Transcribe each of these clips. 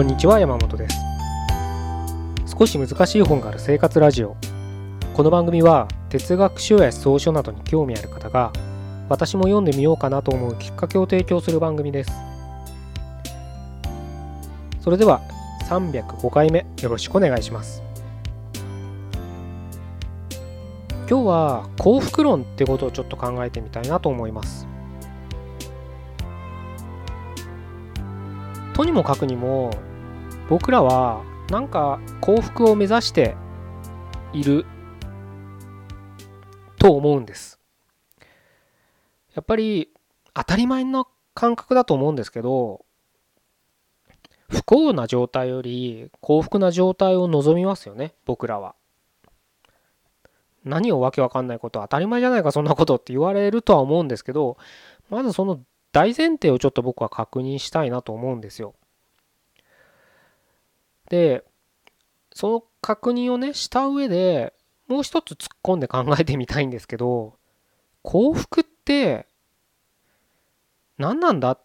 こんにちは山本です。少し難しい本がある生活ラジオ。この番組は哲学書や思想書などに興味ある方が私も読んでみようかなと思うきっかけを提供する番組です。それでは305回目よろしくお願いします。今日は幸福論ってことをちょっと考えてみたいなと思います。とにもかくにも僕らはなんか幸福を目指していると思うんですやっぱり当たり前の感覚だと思うんですけど不幸な状態より幸福な状態を望みますよね僕らは何をわけわかんないこと当たり前じゃないかそんなことって言われるとは思うんですけどまずその大前提をちょっと僕は確認したいなと思うんですよ。でその確認をねした上でもう一つ突っ込んで考えてみたいんですけど幸福って何なんだ？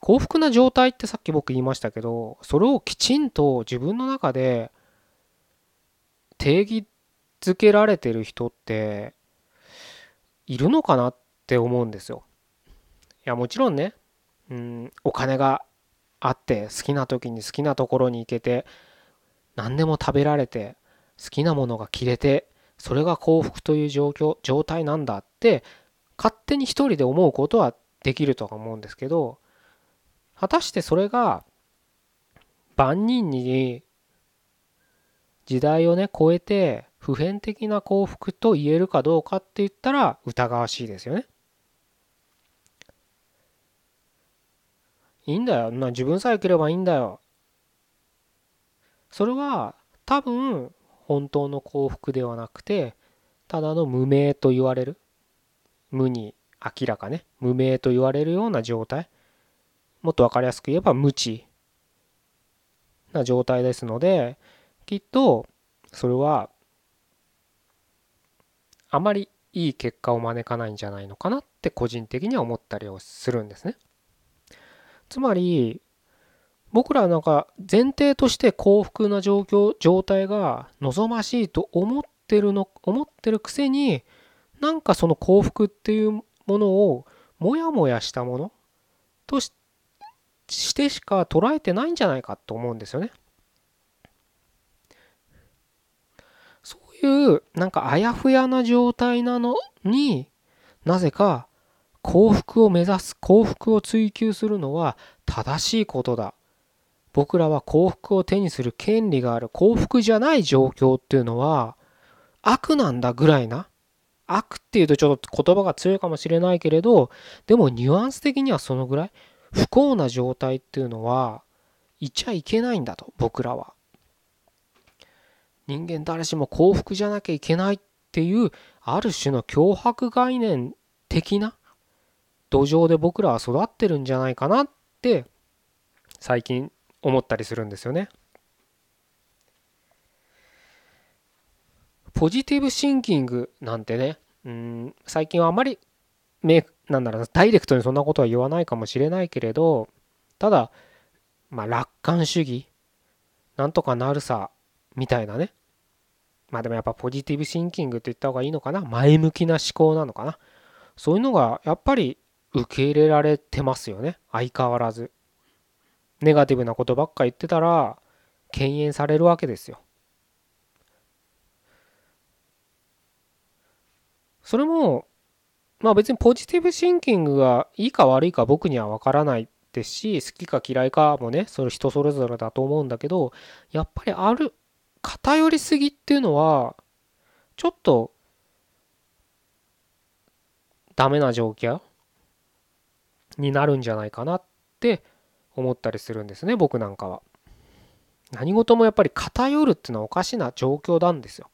幸福な状態ってさっき僕言いましたけどそれをきちんと自分の中で定義づけられてる人っているのかなって思うんですよ。いやもちろんねうんお金があって好きな時に好きなところに行けて何でも食べられて好きなものが着れてそれが幸福という状況状態なんだって勝手に一人で思うことはできるとは思うんですけど果たしてそれが万人に時代をね超えて普遍的な幸福と言えるかどうかって言ったら疑わしいですよね。いいんだよ。まあ、自分さえ良ければいいんだよ。それは多分本当の幸福ではなくてただの無名と言われる無に明らかね無名と言われるような状態もっと分かりやすく言えば無知な状態ですのできっとそれはあまりいい結果を招かないんじゃないのかなって個人的には思ったりをするんですね。つまり僕らはなんか前提として幸福な状況状態が望ましいと思ってるの思ってるくせになんかその幸福っていうものをモヤモヤしたものとしてしか捉えてないんじゃないかと思うんですよね。そういうなんかあやふやな状態なのになぜか幸福を目指す幸福を追求するのは正しいことだ。僕らは幸福を手にする権利がある。幸福じゃない状況っていうのは悪なんだぐらいな。悪っていうとちょっと言葉が強いかもしれないけれどでもニュアンス的にはそのぐらい。不幸な状態っていうのはいちゃいけないんだと僕らは。人間誰しも幸福じゃなきゃいけないっていうある種の脅迫概念的な土壌で僕らは育ってるんじゃないかなって最近思ったりするんですよね。ポジティブシンキングなんてねうん最近はあまりなんだろうダイレクトにそんなことは言わないかもしれないけれどただまあ楽観主義なんとかなるさみたいなね。まあでもやっぱポジティブシンキングって言った方がいいのかな？前向きな思考なのかな？そういうのがやっぱり受け入れられてますよね。相変わらず。ネガティブなことばっか言ってたら敬遠されるわけですよ。それもまあ別にポジティブシンキングがいいか悪いか僕には分からないですし好きか嫌いかもねそれ人それぞれだと思うんだけどやっぱりある偏りすぎっていうのはちょっとダメな状況になるんじゃないかなって思ったりするんですね僕なんかは。何事もやっぱり偏るっていうのはおかしな状況なんですよ。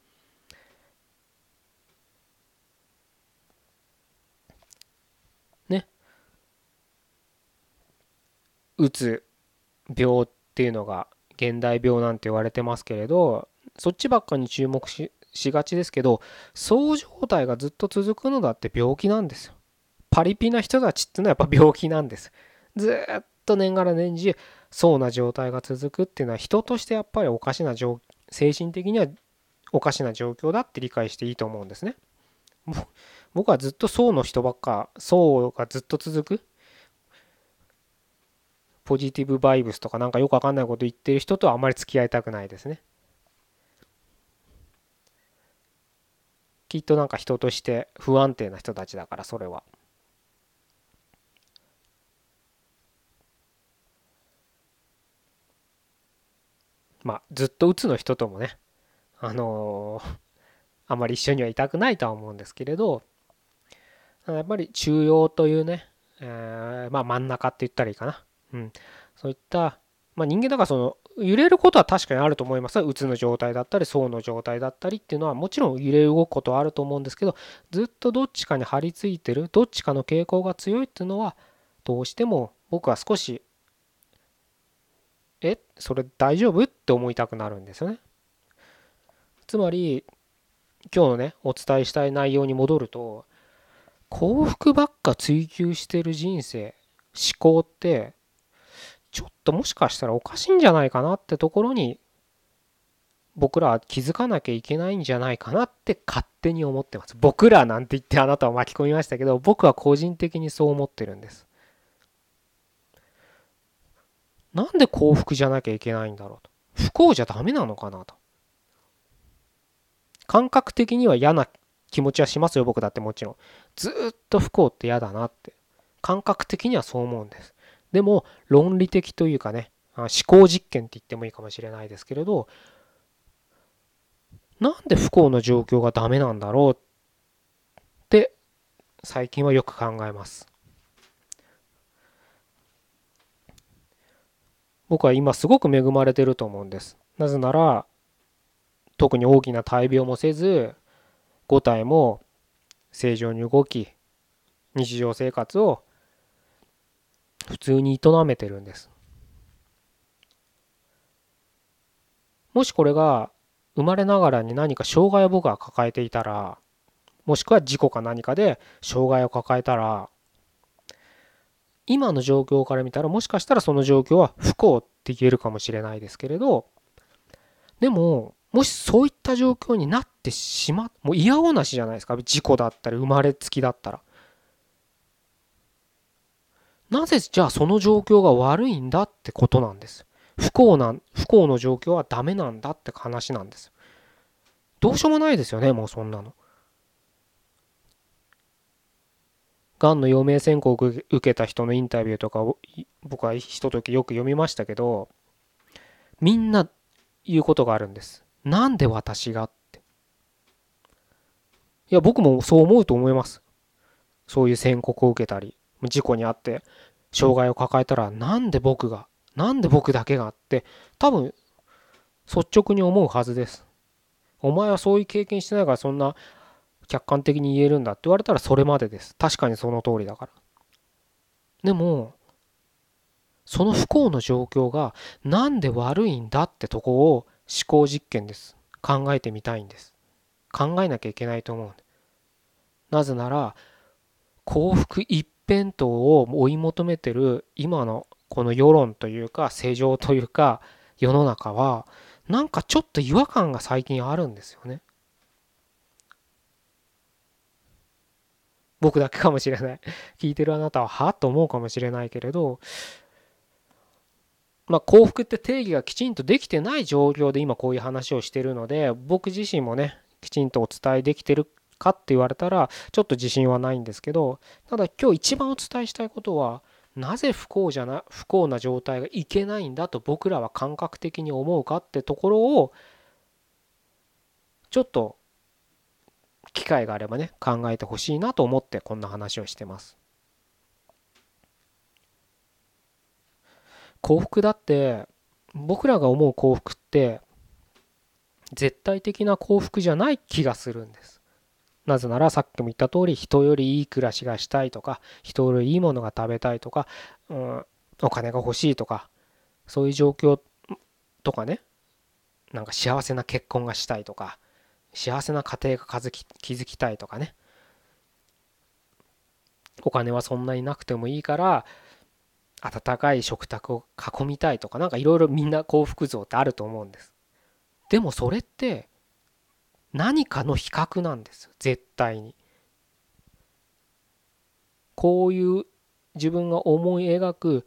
ね。うつ病っていうのが現代病なんて言われてますけれどそっちばっかに注目ししがちですけどそう状態がずっと続くのだって病気なんですよ。パリピな人たちっていうのはやっぱ病気なんです。ずっと年がら年中そうな状態が続くっていうのは人としてやっぱりおかしな状精神的にはおかしな状況だって理解していいと思うんですね。僕はずっとそうの人ばっかそうがずっと続くポジティブバイブスとかなんかよくわかんないこと言ってる人とはあまり付き合いたくないですね。きっとなんか人として不安定な人たちだからそれは。まあずっとうつの人ともねあのー、あまり一緒にはいたくないとは思うんですけれどやっぱり中庸というね、えー、まあ真ん中って言ったらいいかな。うん、そういった、まあ、人間だからその揺れることは確かにあると思います。うつの状態だったり層の状態だったりっていうのはもちろん揺れ動くことはあると思うんですけどずっとどっちかに張り付いてるどっちかの傾向が強いっていうのはどうしても僕は少しえそれ大丈夫？って思いたくなるんですよね。つまり今日のねお伝えしたい内容に戻ると幸福ばっか追求してる人生思考ってちょっともしかしたらおかしいんじゃないかなってところに僕らは気づかなきゃいけないんじゃないかなって勝手に思ってます。僕らなんて言ってあなたを巻き込みましたけど僕は個人的にそう思ってるんです。なんで幸福じゃなきゃいけないんだろうと。不幸じゃダメなのかなと。感覚的には嫌な気持ちはしますよ僕だってもちろん。ずっと不幸って嫌だなって。感覚的にはそう思うんです。でも論理的というかね思考実験って言ってもいいかもしれないですけれどなんで不幸な状況がダメなんだろうって最近はよく考えます。僕は今すごく恵まれてると思うんです。なぜなら特に大きな大病もせず5体も正常に動き日常生活を普通に営めてるんです。もしこれが生まれながらに何か障害を僕が抱えていたらもしくは事故か何かで障害を抱えたら今の状況から見たらもしかしたらその状況は不幸って言えるかもしれないですけれどでももしそういった状況になってしまもう嫌おなしじゃないですか事故だったり生まれつきだったらなぜじゃあその状況が悪いんだってことなんです。不幸な、不幸の状況はダメなんだって話なんです。どうしようもないですよね、もうそんなの。がんの余命宣告を受けた人のインタビューとかを僕はひとときよく読みましたけどみんな言うことがあるんです。なんで私がって。いや僕もそう思うと思います。そういう宣告を受けたり事故に遭って障害を抱えたらなんで僕がなんで僕だけがって多分率直に思うはずです。お前はそういう経験してないからそんな客観的に言えるんだって言われたらそれまでです。確かにその通りだから。でもその不幸の状況がなんで悪いんだってとこを思考実験です。考えてみたいんです。考えなきゃいけないと思う。なぜなら幸福一辺倒を追い求めてる今のこの世論というか世情というか世の中はなんかちょっと違和感が最近あるんですよね。僕だけかもしれない。聞いてるあなたははと思うかもしれないけれどまあ幸福って定義がきちんとできてない状況で今こういう話をしてるので僕自身もねきちんとお伝えできてるかって言われたらちょっと自信はないんですけどただ今日一番お伝えしたいことはなぜ不幸じゃな不幸な状態がいけないんだと僕らは感覚的に思うかってところをちょっと機会があればね考えてほしいなと思ってこんな話をしてます。幸福だって僕らが思う幸福って絶対的な幸福じゃない気がするんです。なぜならさっきも言った通り人よりいい暮らしがしたいとか人よりいいものが食べたいとか、うん、お金が欲しいとかそういう状況とかねなんか幸せな結婚がしたいとか幸せな家庭が築きたいとかね。お金はそんなになくてもいいから温かい食卓を囲みたいとか何かいろいろみんな幸福像ってあると思うんです。でもそれって何かの比較なんです。よ絶対に。こういう自分が思い描く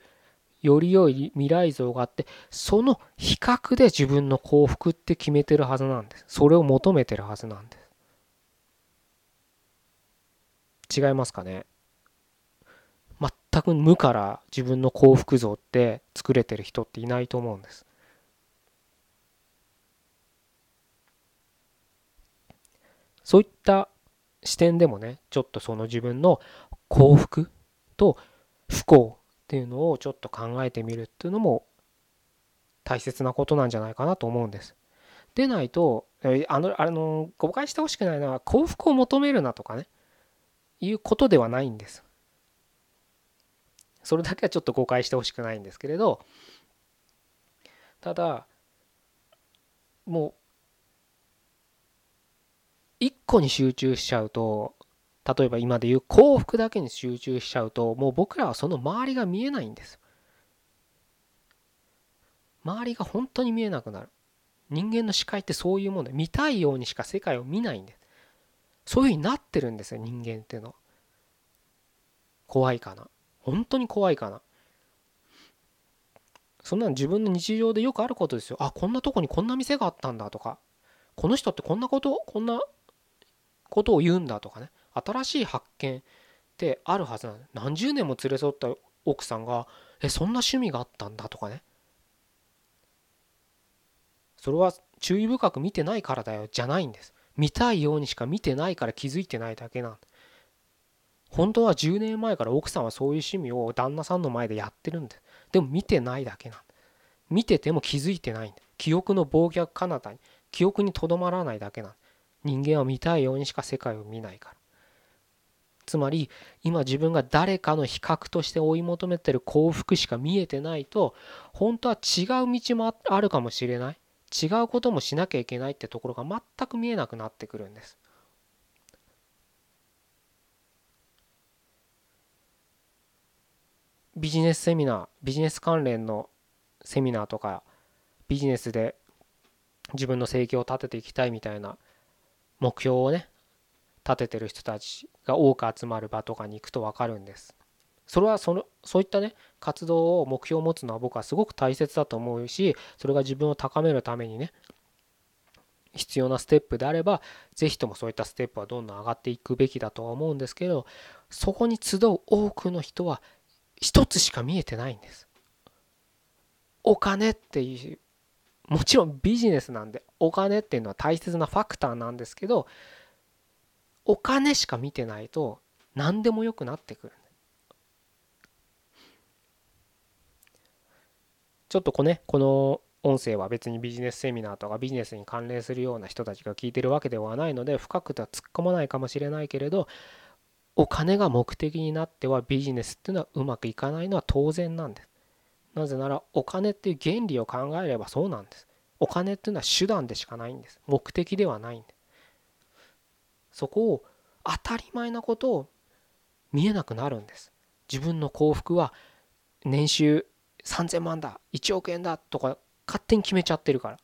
より良い未来像があってその比較で自分の幸福って決めてるはずなんです。それを求めてるはずなんです。違いますかね？全く無から自分の幸福像って作れてる人っていないと思うんです。そういった視点でもねちょっとその自分の幸福と不幸っていうのをちょっと考えてみるっていうのも大切なことなんじゃないかなと思うんです。でないとあのあの誤解してほしくないのは幸福を求めるなとかねいうことではないんです。それだけはちょっと誤解してほしくないんですけれどただもう一個に集中しちゃうと例えば今で言う幸福だけに集中しちゃうともう僕らはその周りが見えないんです。周りが本当に見えなくなる。人間の視界ってそういうもので見たいようにしか世界を見ないんですそういうふうになってるんですよ人間っていうのは。怖いかな。本当に怖いかな。そんなの自分の日常でよくあることですよ。あこんなとこにこんな店があったんだとか。この人ってこんなことこんなことを言うんだとかね。新しい発見ってあるはずなんです何十年も連れ添った奥さんがえそんな趣味があったんだとかね。それは注意深く見てないからだよじゃないんです。見たいようにしか見てないから気づいてないだけなん。本当は10年前から奥さんはそういう趣味を旦那さんの前でやってるんですでも見てないだけなん見てても気づいてないんだ記憶の忘却彼方に記憶にとどまらないだけなん人間は見たいようにしか世界を見ないから。つまり今自分が誰かの比較として追い求めてる幸福しか見えてないと本当は違う道もあるかもしれない。違うこともしなきゃいけないってところが全く見えなくなってくるんです。ビジネスセミナービジネス関連のセミナーとかビジネスで自分の生計を立てていきたいみたいな目標をね立ててる人たちが多く集まる場とかに行くと分かるんです。それはそのそういったね活動を目標を持つのは僕はすごく大切だと思うしそれが自分を高めるためにね必要なステップであれば是非ともそういったステップはどんどん上がっていくべきだとは思うんですけどそこに集う多くの人は一つしか見えてないんです。お金っていうもちろんビジネスなんでお金っていうのは大切なファクターなんですけどお金しか見てないと何でもよくなってくるちょっとこ,、ね、この音声は別にビジネスセミナーとかビジネスに関連するような人たちが聞いてるわけではないので深くとは突っ込まないかもしれないけれどお金が目的になってはビジネスっていうのはうまくいかないのは当然なんです。なぜならお金っていう原理を考えればそうなんです。お金っていうのは手段でしかないんです。目的ではないんです。そこを当たり前なことを見えなくなるんです。自分の幸福は年収3000万だ1億円だとか勝手に決めちゃってるから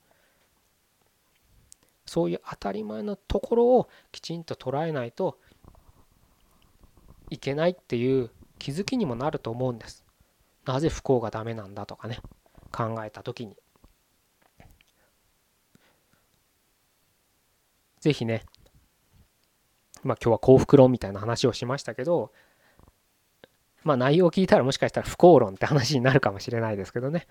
そういう当たり前のところをきちんと捉えないといけないっていう気づきにもなると思うんです。なぜ不幸がダメなんだとかね考えた時に。是非ねまあ今日は幸福論みたいな話をしましたけどまあ内容を聞いたらもしかしたら不幸論って話になるかもしれないですけどね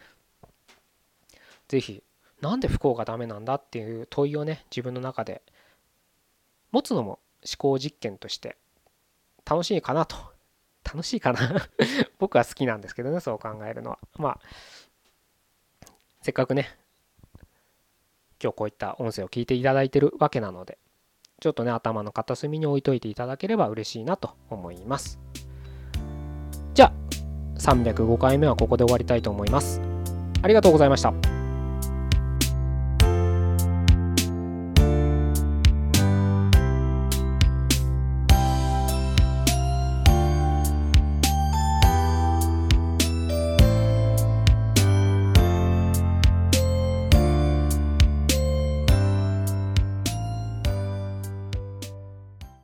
是非なんで不幸がダメなんだっていう問いをね自分の中で持つのも思考実験として楽しいかなと。楽しいかな？僕は好きなんですけどね、そう考えるのは。まあ、せっかくね、今日こういった音声を聞いていただいてるわけなので、ちょっとね、頭の片隅に置いといていただければ嬉しいなと思います。じゃあ、305回目はここで終わりたいと思います。ありがとうございました。